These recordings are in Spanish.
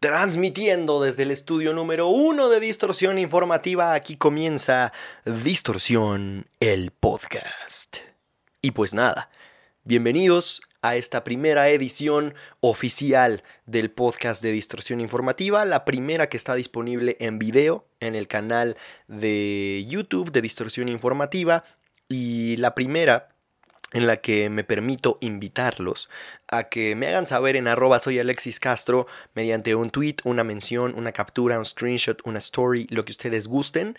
Transmitiendo desde el estudio número uno de Distorsión Informativa, aquí comienza Distorsión, el podcast. Y pues nada, bienvenidos a esta primera edición oficial del podcast de Distorsión Informativa, la primera que está disponible en video en el canal de YouTube de Distorsión Informativa y la primera en la que me permito invitarlos a que me hagan saber en arroba soy Alexis Castro mediante un tweet, una mención, una captura, un screenshot, una story, lo que ustedes gusten,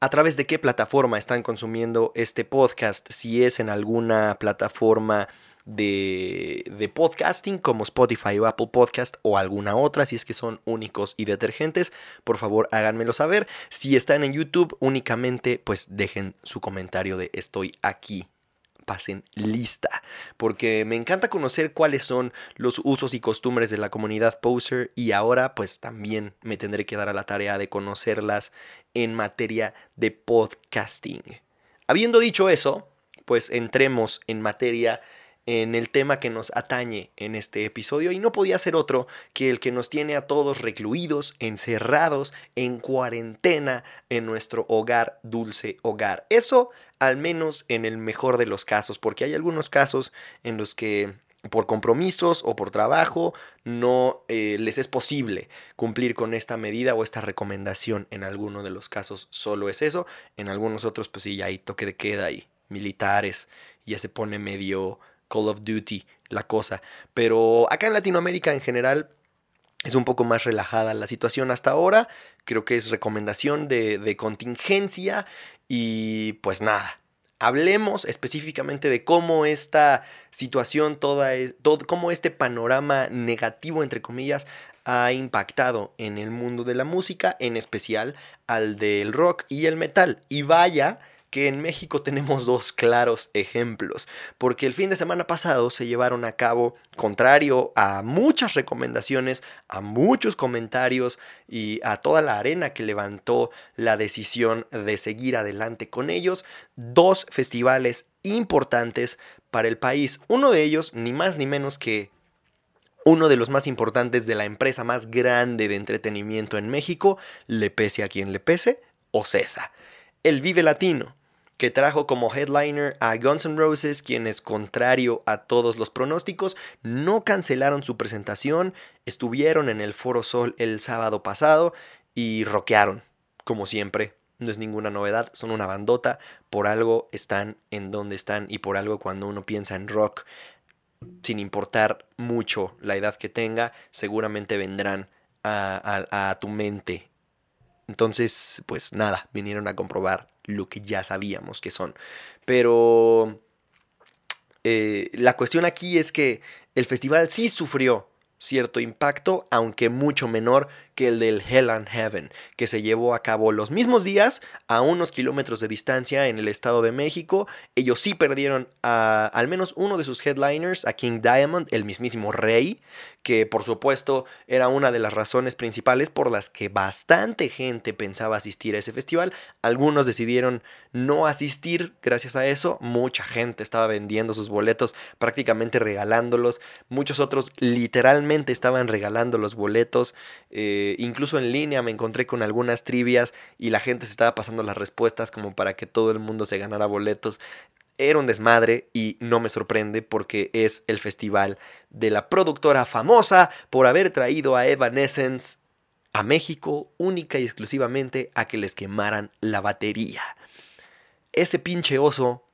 a través de qué plataforma están consumiendo este podcast, si es en alguna plataforma de, de, podcasting como Spotify o Apple Podcast o alguna otra, si es que son únicos y detergentes, por favor háganmelo saber. Si están en YouTube únicamente, pues dejen su comentario de estoy aquí pasen lista, porque me encanta conocer cuáles son los usos y costumbres de la comunidad poser y ahora pues también me tendré que dar a la tarea de conocerlas en materia de podcasting. Habiendo dicho eso, pues entremos en materia en el tema que nos atañe en este episodio y no podía ser otro que el que nos tiene a todos recluidos, encerrados, en cuarentena en nuestro hogar, dulce hogar. Eso al menos en el mejor de los casos, porque hay algunos casos en los que por compromisos o por trabajo no eh, les es posible cumplir con esta medida o esta recomendación. En alguno de los casos solo es eso, en algunos otros pues sí, ya hay toque de queda y militares, ya se pone medio Call of Duty la cosa. Pero acá en Latinoamérica en general es un poco más relajada la situación hasta ahora. Creo que es recomendación de, contingencia y pues nada. Hablemos específicamente de cómo esta situación, toda, e, todo, cómo este panorama negativo, entre comillas, ha impactado en el mundo de la música, en especial al del rock y el metal. Y vaya que en México tenemos dos claros ejemplos, porque el fin de semana pasado se llevaron a cabo, contrario a muchas recomendaciones, a muchos comentarios y a toda la arena que levantó la decisión de seguir adelante con ellos, dos festivales importantes para el país. Uno de ellos, ni más ni menos que uno de los más importantes de la empresa más grande de entretenimiento en México, le pese a quien le pese, o Cesa el Vive Latino, que trajo como headliner a Guns N' Roses, quienes, contrario a todos los pronósticos, no cancelaron su presentación, estuvieron en el Foro Sol el sábado pasado y rockearon, como siempre. No es ninguna novedad, son una bandota, por algo están en donde están y por algo cuando uno piensa en rock, sin importar mucho la edad que tenga, seguramente vendrán a, a tu mente entonces, pues nada, vinieron a comprobar lo que ya sabíamos que son. Pero eh, la cuestión aquí es que el festival sí sufrió cierto impacto, aunque mucho menor que el del Hell and Heaven, que se llevó a cabo los mismos días a unos kilómetros de distancia en el Estado de México. Ellos sí perdieron a al menos uno de sus headliners, a King Diamond, el mismísimo rey, que por supuesto era una de las razones principales por las que bastante gente pensaba asistir a ese festival. Algunos decidieron no asistir gracias a eso, mucha gente estaba vendiendo sus boletos, prácticamente regalándolos, muchos otros literalmente estaban regalando los boletos. Eh, incluso en línea me encontré con algunas trivias y la gente se estaba pasando las respuestas como para que todo el mundo se ganara boletos. Era un desmadre y no me sorprende porque es el festival de la productora famosa por haber traído a Evanescence a México única y exclusivamente a que les quemaran la batería. Ese pinche oso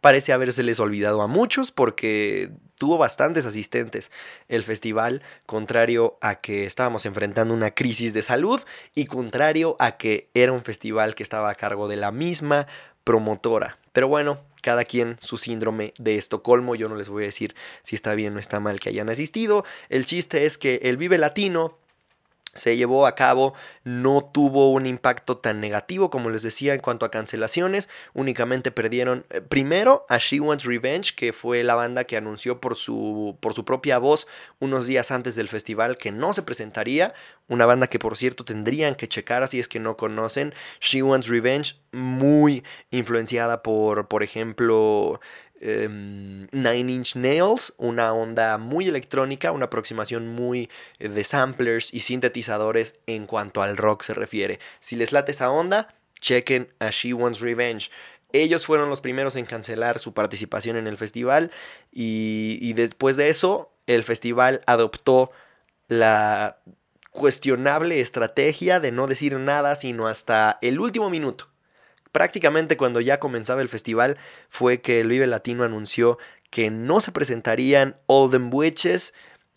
parece habérseles olvidado a muchos porque tuvo bastantes asistentes el festival, contrario a que estábamos enfrentando una crisis de salud y contrario a que era un festival que estaba a cargo de la misma promotora. Pero bueno, cada quien su síndrome de Estocolmo, yo no les voy a decir si está bien o está mal que hayan asistido. El chiste es que el Vive Latino se llevó a cabo no tuvo un impacto tan negativo como les decía en cuanto a cancelaciones, únicamente perdieron eh, primero a She Wants Revenge, que fue la banda que anunció por su, por su propia voz unos días antes del festival que no se presentaría, una banda que por cierto tendrían que checar así es que no conocen, She Wants Revenge, muy influenciada por, por ejemplo, em, Nine Inch Nails, una onda muy electrónica, una aproximación muy eh, de samplers y sintetizadores en cuanto al rock se refiere. Si les late esa onda, chequen a She Wants Revenge. Ellos fueron los primeros en cancelar su participación en el festival y, y después de eso el festival adoptó la cuestionable estrategia de no decir nada sino hasta el último minuto. Prácticamente cuando ya comenzaba el festival fue que el Latino anunció que no se presentarían All Witches,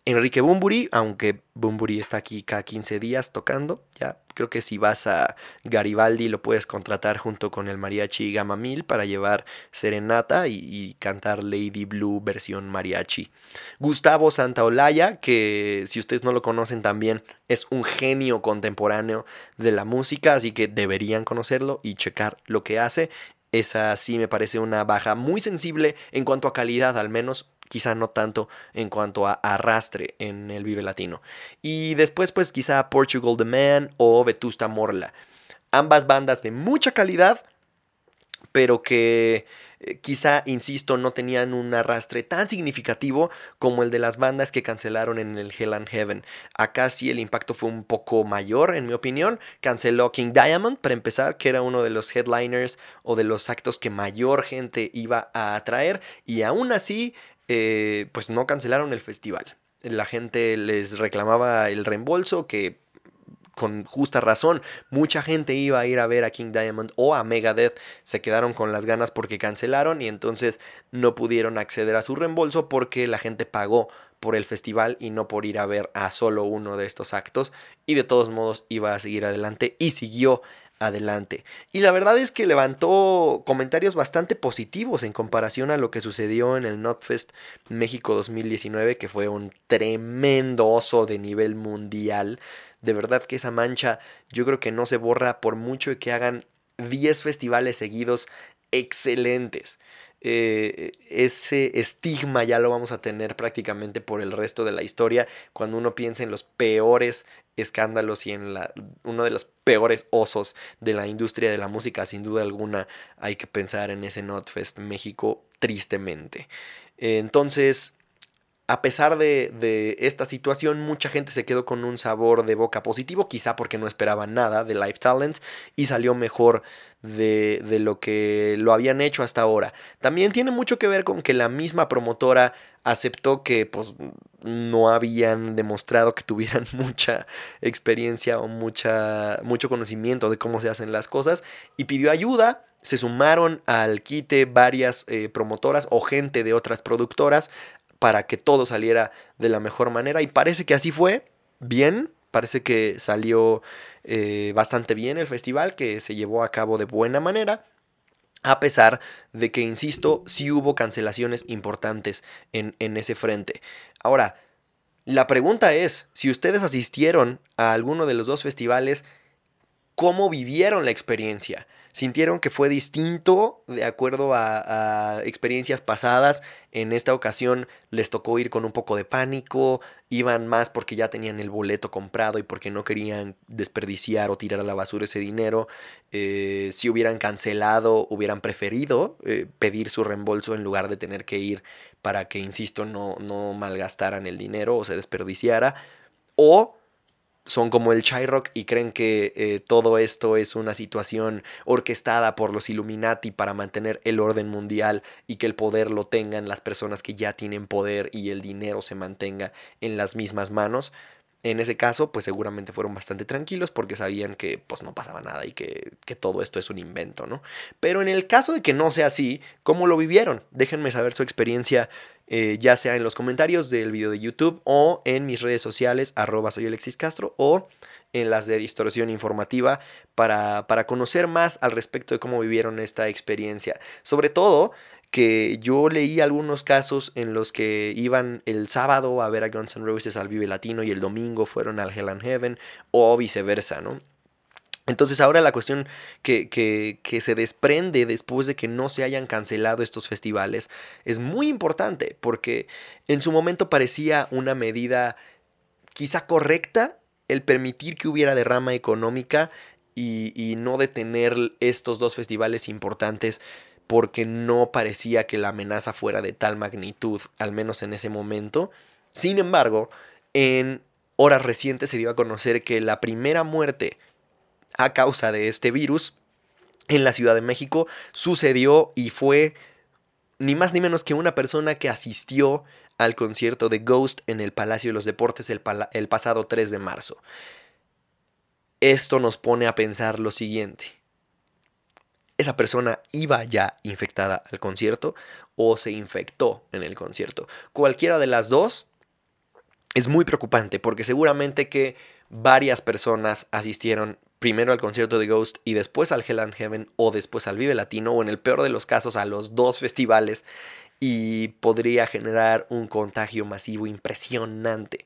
Enrique Bumburi, aunque Bumburi está aquí cada 15 días tocando, ya creo que si vas a Garibaldi lo puedes contratar junto con el mariachi Gama Mil para llevar serenata y, cantar Lady Blue versión mariachi. Gustavo Santaolalla, que si ustedes no lo conocen también es un genio contemporáneo de la música, así que deberían conocerlo y checar lo que hace. Esa sí me parece una baja muy sensible en cuanto a calidad, al menos quizá no tanto en cuanto a arrastre en el Vive Latino. Y después pues quizá Portugal The Man o Vetusta Morla. Ambas bandas de mucha calidad, pero que eh, quizá, insisto, no tenían un arrastre tan significativo como el de las bandas que cancelaron en el Hell and Heaven. Acá sí el impacto fue un poco mayor, en mi opinión. Canceló King Diamond, para empezar, que era uno de los headliners o de los actos que mayor gente iba a atraer, y aún así eh, pues no cancelaron el festival. La gente les reclamaba el reembolso que con justa razón, mucha gente iba a ir a ver a King Diamond o a Megadeth, se quedaron con las ganas porque cancelaron y entonces no pudieron acceder a su reembolso porque la gente pagó por el festival y no por ir a ver a solo uno de estos actos y de todos modos iba a seguir adelante y siguió adelante. Y la verdad es que levantó comentarios bastante positivos en comparación a lo que sucedió en el NotFest México 2019, que fue un tremendo oso de nivel mundial. De verdad que esa mancha yo creo que no se borra por mucho que hagan 10 festivales seguidos excelentes. Eh, ese estigma ya lo vamos a tener prácticamente por el resto de la historia cuando uno piensa en los peores escándalos y en la, uno de los peores osos de la industria de la música, sin duda alguna hay que pensar en ese Notfest México tristemente. Entonces, a pesar de, esta situación, mucha gente se quedó con un sabor de boca positivo, quizá porque no esperaban nada de Live Talent y salió mejor de, de, lo que lo habían hecho hasta ahora. También tiene mucho que ver con que la misma promotora aceptó que pues, no habían demostrado que tuvieran mucha experiencia o mucho conocimiento de cómo se hacen las cosas y pidió ayuda se sumaron al quite varias eh, promotoras o gente de otras productoras para que todo saliera de la mejor manera. Y parece que así fue, bien, parece que salió eh, bastante bien el festival, que se llevó a cabo de buena manera. A pesar de que, insisto, sí hubo cancelaciones importantes en, en ese frente. Ahora, la pregunta es, si ustedes asistieron a alguno de los dos festivales, ¿cómo vivieron la experiencia? Sintieron que fue distinto de acuerdo a, experiencias pasadas. En esta ocasión les tocó ir con un poco de pánico, iban más porque ya tenían el boleto comprado y porque no querían desperdiciar o tirar a la basura ese dinero. Eh, si hubieran cancelado, hubieran preferido eh, pedir su reembolso en lugar de tener que ir para que, insisto, no, no malgastaran el dinero o se desperdiciara. O son como el Rock y creen que eh, todo esto es una situación orquestada por los Illuminati para mantener el orden mundial y que el poder lo tengan las personas que ya tienen poder y el dinero se mantenga en las mismas manos. En ese caso, pues seguramente fueron bastante tranquilos porque sabían que pues no pasaba nada y que, que, todo esto es un invento, ¿no? Pero en el caso de que no sea así, ¿cómo lo vivieron? Déjenme saber su experiencia eh, ya sea en los comentarios del video de YouTube o en mis redes sociales, arroba soy Alexis Castro o en las de distorsión informativa para, para conocer más al respecto de cómo vivieron esta experiencia. Sobre todo que yo leí algunos casos en los que iban el sábado a ver a Guns N' Roses al Vive Latino y el domingo fueron al Hell and Heaven o viceversa, ¿no? Entonces ahora la cuestión que, que, que, se desprende después de que no se hayan cancelado estos festivales es muy importante porque en su momento parecía una medida quizá correcta el permitir que hubiera derrama económica y, y no detener estos dos festivales importantes porque no parecía que la amenaza fuera de tal magnitud, al menos en ese momento. Sin embargo, en horas recientes se dio a conocer que la primera muerte a causa de este virus en la Ciudad de México sucedió y fue ni más ni menos que una persona que asistió al concierto de Ghost en el Palacio de los Deportes el, pasado 3 de marzo. Esto nos pone a pensar lo siguiente. ¿Esa persona iba ya infectada al concierto o se infectó en el concierto? Cualquiera de las dos es muy preocupante porque seguramente que varias personas asistieron primero al concierto de Ghost y después al Hell and Heaven o después al Vive Latino o en el peor de los casos a los dos festivales y podría generar un contagio masivo impresionante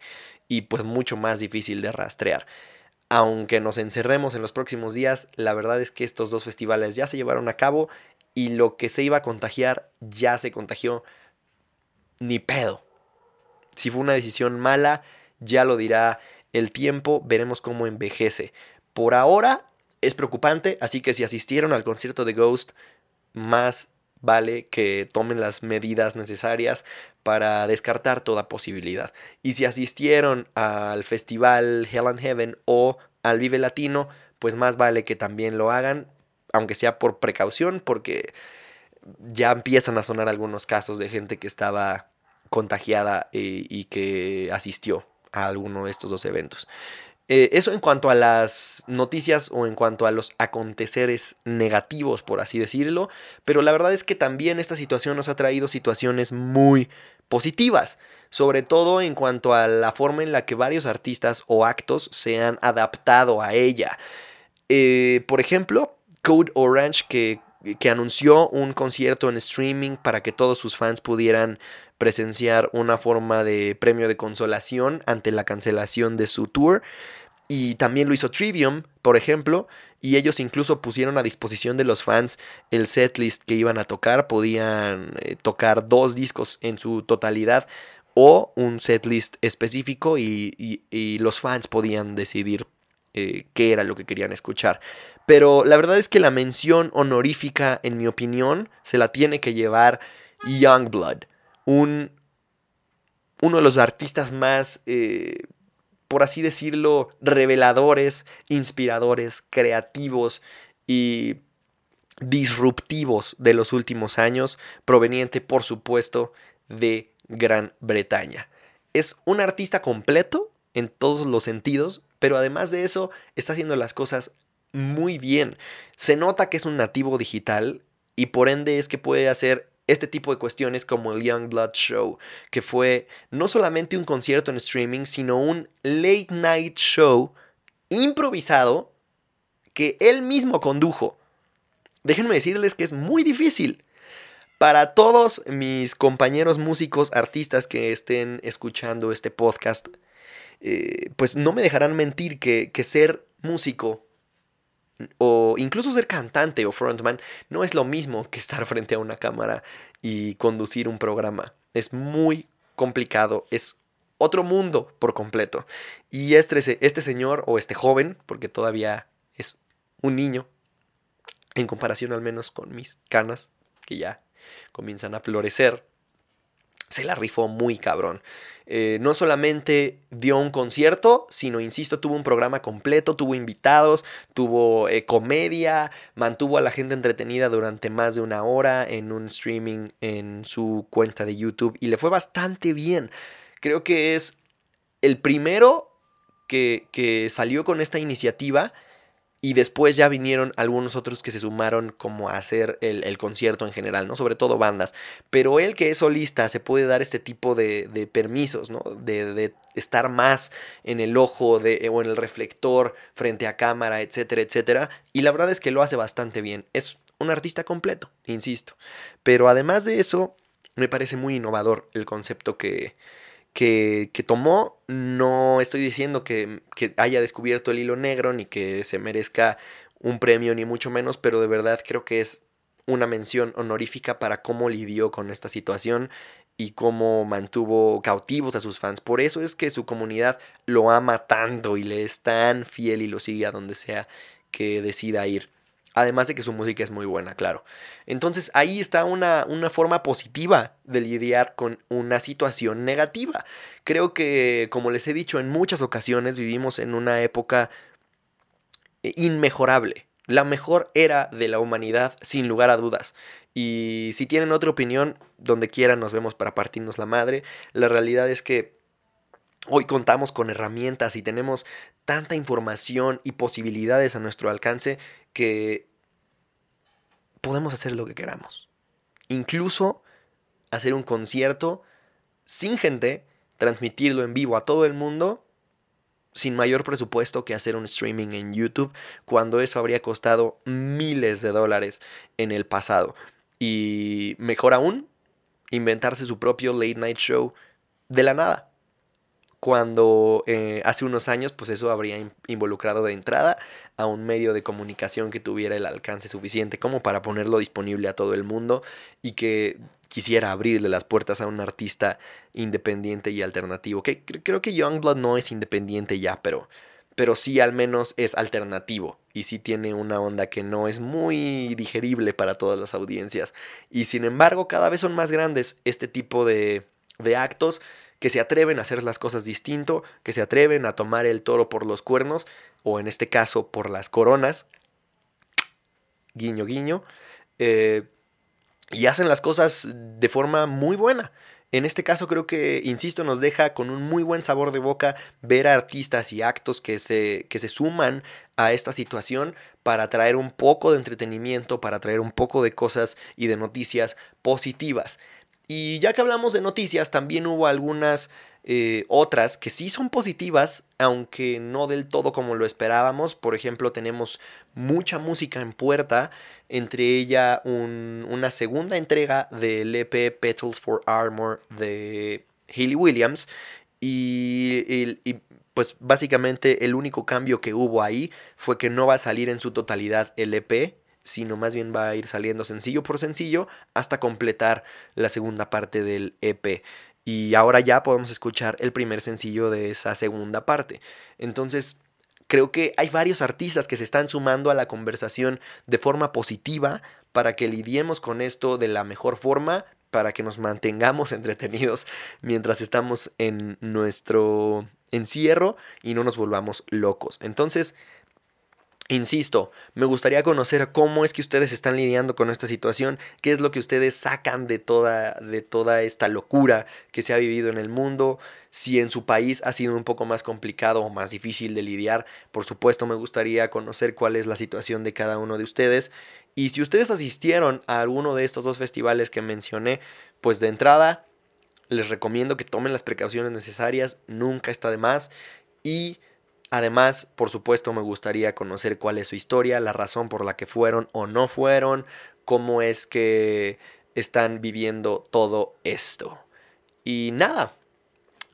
y pues mucho más difícil de rastrear. Aunque nos encerremos en los próximos días, la verdad es que estos dos festivales ya se llevaron a cabo y lo que se iba a contagiar ya se contagió. Ni pedo. Si fue una decisión mala, ya lo dirá el tiempo, veremos cómo envejece. Por ahora es preocupante, así que si asistieron al concierto de Ghost, más vale que tomen las medidas necesarias para descartar toda posibilidad. Y si asistieron al festival Hell and Heaven o al Vive Latino, pues más vale que también lo hagan, aunque sea por precaución, porque ya empiezan a sonar algunos casos de gente que estaba contagiada eh, y que asistió a alguno de estos dos eventos. Eh, eso en cuanto a las noticias o en cuanto a los aconteceres negativos, por así decirlo, pero la verdad es que también esta situación nos ha traído situaciones muy positivas, sobre todo en cuanto a la forma en la que varios artistas o actos se han adaptado a ella. Eh, por ejemplo, Code Orange que, que anunció un concierto en streaming para que todos sus fans pudieran presenciar una forma de premio de consolación ante la cancelación de su tour. Y también lo hizo Trivium, por ejemplo, y ellos incluso pusieron a disposición de los fans el setlist que iban a tocar. Podían eh, tocar dos discos en su totalidad o un setlist específico y, los fans podían decidir eh, qué era lo que querían escuchar. Pero la verdad es que la mención honorífica, en mi opinión, se la tiene que llevar Youngblood un, uno de los artistas más, eh, por así decirlo, reveladores, inspiradores, creativos y disruptivos de los últimos años, proveniente, por supuesto, de Gran Bretaña. Es un artista completo en todos los sentidos, pero además de eso está haciendo las cosas muy bien. Se nota que es un nativo digital y por ende es que puede hacer este tipo de cuestiones como el Young Blood Show, que fue no solamente un concierto en streaming, sino un late night show improvisado que él mismo condujo. Déjenme decirles que es muy difícil. Para todos mis compañeros músicos, artistas que estén escuchando este podcast, eh, pues no me dejarán mentir que, que ser músico o incluso ser cantante o frontman no es lo mismo que estar frente a una cámara y conducir un programa. Es muy complicado, es otro mundo por completo. Y este, este señor o este joven, porque todavía es un niño, en comparación al menos con mis canas, que ya comienzan a florecer, se la rifó muy cabrón. Eh, no solamente dio un concierto, sino, insisto, tuvo un programa completo, tuvo invitados, tuvo eh, comedia, mantuvo a la gente entretenida durante más de una hora en un streaming en su cuenta de YouTube y le fue bastante bien. Creo que es el primero que, que salió con esta iniciativa y después ya vinieron algunos otros que se sumaron como a hacer el, concierto en general, ¿no? Sobre todo bandas. Pero él que es solista se puede dar este tipo de, permisos, ¿no? De, estar más en el ojo de, o en el reflector frente a cámara, etcétera, etcétera. Y la verdad es que lo hace bastante bien. Es un artista completo, insisto. Pero además de eso, me parece muy innovador el concepto que, que, tomó. No estoy diciendo que, que, haya descubierto el hilo negro ni que se merezca un premio ni mucho menos, pero de verdad creo que es una mención honorífica para cómo lidió con esta situación y cómo mantuvo cautivos a sus fans. Por eso es que su comunidad lo ama tanto y le es tan fiel y lo sigue a donde sea que decida ir. Además de que su música es muy buena, claro. Entonces ahí está una, una, forma positiva de lidiar con una situación negativa. Creo que, como les he dicho en muchas ocasiones, vivimos en una época eh, inmejorable. La mejor era de la humanidad, sin lugar a dudas. Y si tienen otra opinión, donde quieran nos vemos para partirnos la madre. La realidad es que hoy contamos con herramientas y tenemos tanta información y posibilidades a nuestro alcance que podemos hacer lo que queramos. Incluso hacer un concierto sin gente, transmitirlo en vivo a todo el mundo sin mayor presupuesto que hacer un streaming en YouTube, cuando eso habría costado miles de dólares en el pasado. Y mejor aún, inventarse su propio late night show de la nada cuando eh, hace unos años pues eso habría involucrado de entrada a un medio de comunicación que tuviera el alcance suficiente como para ponerlo disponible a todo el mundo y que quisiera abrirle las puertas a un artista independiente y alternativo. Que creo que Youngblood no es independiente ya, pero, pero sí al menos es alternativo y sí tiene una onda que no es muy digerible para todas las audiencias. Y sin embargo cada vez son más grandes este tipo de, de actos que se atreven a hacer las cosas distinto, que se atreven a tomar el toro por los cuernos, o en este caso por las coronas, guiño, guiño, eh, y hacen las cosas de forma muy buena. En este caso creo que, insisto, nos deja con un muy buen sabor de boca ver a artistas y actos que se, que se suman a esta situación para traer un poco de entretenimiento, para traer un poco de cosas y de noticias positivas. Y ya que hablamos de noticias, también hubo algunas eh, otras que sí son positivas, aunque no del todo como lo esperábamos. Por ejemplo, tenemos mucha música en puerta, entre ella una segunda entrega del EP Petals for Armor de Hayley Williams. y, pues básicamente el único cambio que hubo ahí fue que no va a salir en su totalidad el EP, sino más bien va a ir saliendo sencillo por sencillo hasta completar la segunda parte del EP. Y ahora ya podemos escuchar el primer sencillo de esa segunda parte. Entonces, creo que hay varios artistas que se están sumando a la conversación de forma positiva para que lidiemos con esto de la mejor forma, para que nos mantengamos entretenidos mientras estamos en nuestro encierro y no nos volvamos locos. Entonces, Insisto, me gustaría conocer cómo es que ustedes están lidiando con esta situación, qué es lo que ustedes sacan de toda, de toda esta locura que se ha vivido en el mundo, si en su país ha sido un poco más complicado o más difícil de lidiar. Por supuesto, me gustaría conocer cuál es la situación de cada uno de ustedes. Y si ustedes asistieron a alguno de estos dos festivales que mencioné, pues de entrada les recomiendo que tomen las precauciones necesarias, nunca está de más. Y Además, por supuesto, me gustaría conocer cuál es su historia, la razón por la que fueron o no fueron, cómo es que están viviendo todo esto. Y nada,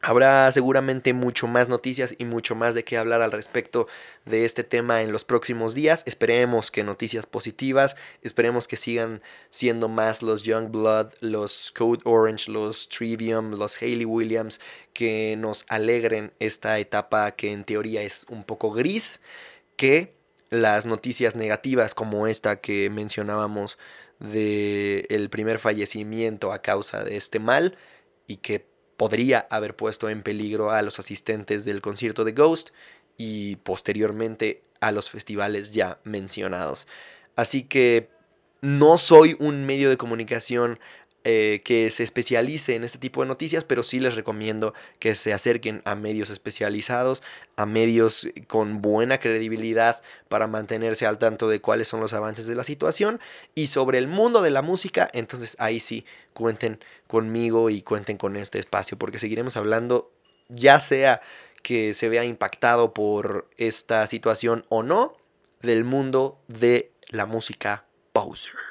Habrá seguramente mucho más noticias y mucho más de qué hablar al respecto de este tema en los próximos días. Esperemos que noticias positivas, esperemos que sigan siendo más los Youngblood, los Code Orange, los Trivium, los Hayley Williams, que nos alegren esta etapa que en teoría es un poco gris, que las noticias negativas como esta que mencionábamos de el primer fallecimiento a causa de este mal y que podría haber puesto en peligro a los asistentes del concierto de Ghost y posteriormente a los festivales ya mencionados. Así que no soy un medio de comunicación eh, que se especialice en este tipo de noticias, pero sí les recomiendo que se acerquen a medios especializados, a medios con buena credibilidad para mantenerse al tanto de cuáles son los avances de la situación y sobre el mundo de la música, entonces ahí sí cuenten conmigo y cuenten con este espacio, porque seguiremos hablando ya sea que se vea impactado por esta situación o no del mundo de la música Bowser.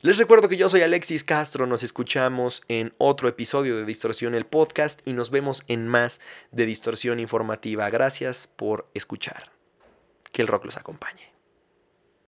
Les recuerdo que yo soy Alexis Castro, nos escuchamos en otro episodio de Distorsión el podcast y nos vemos en más de Distorsión Informativa. Gracias por escuchar. Que el rock los acompañe.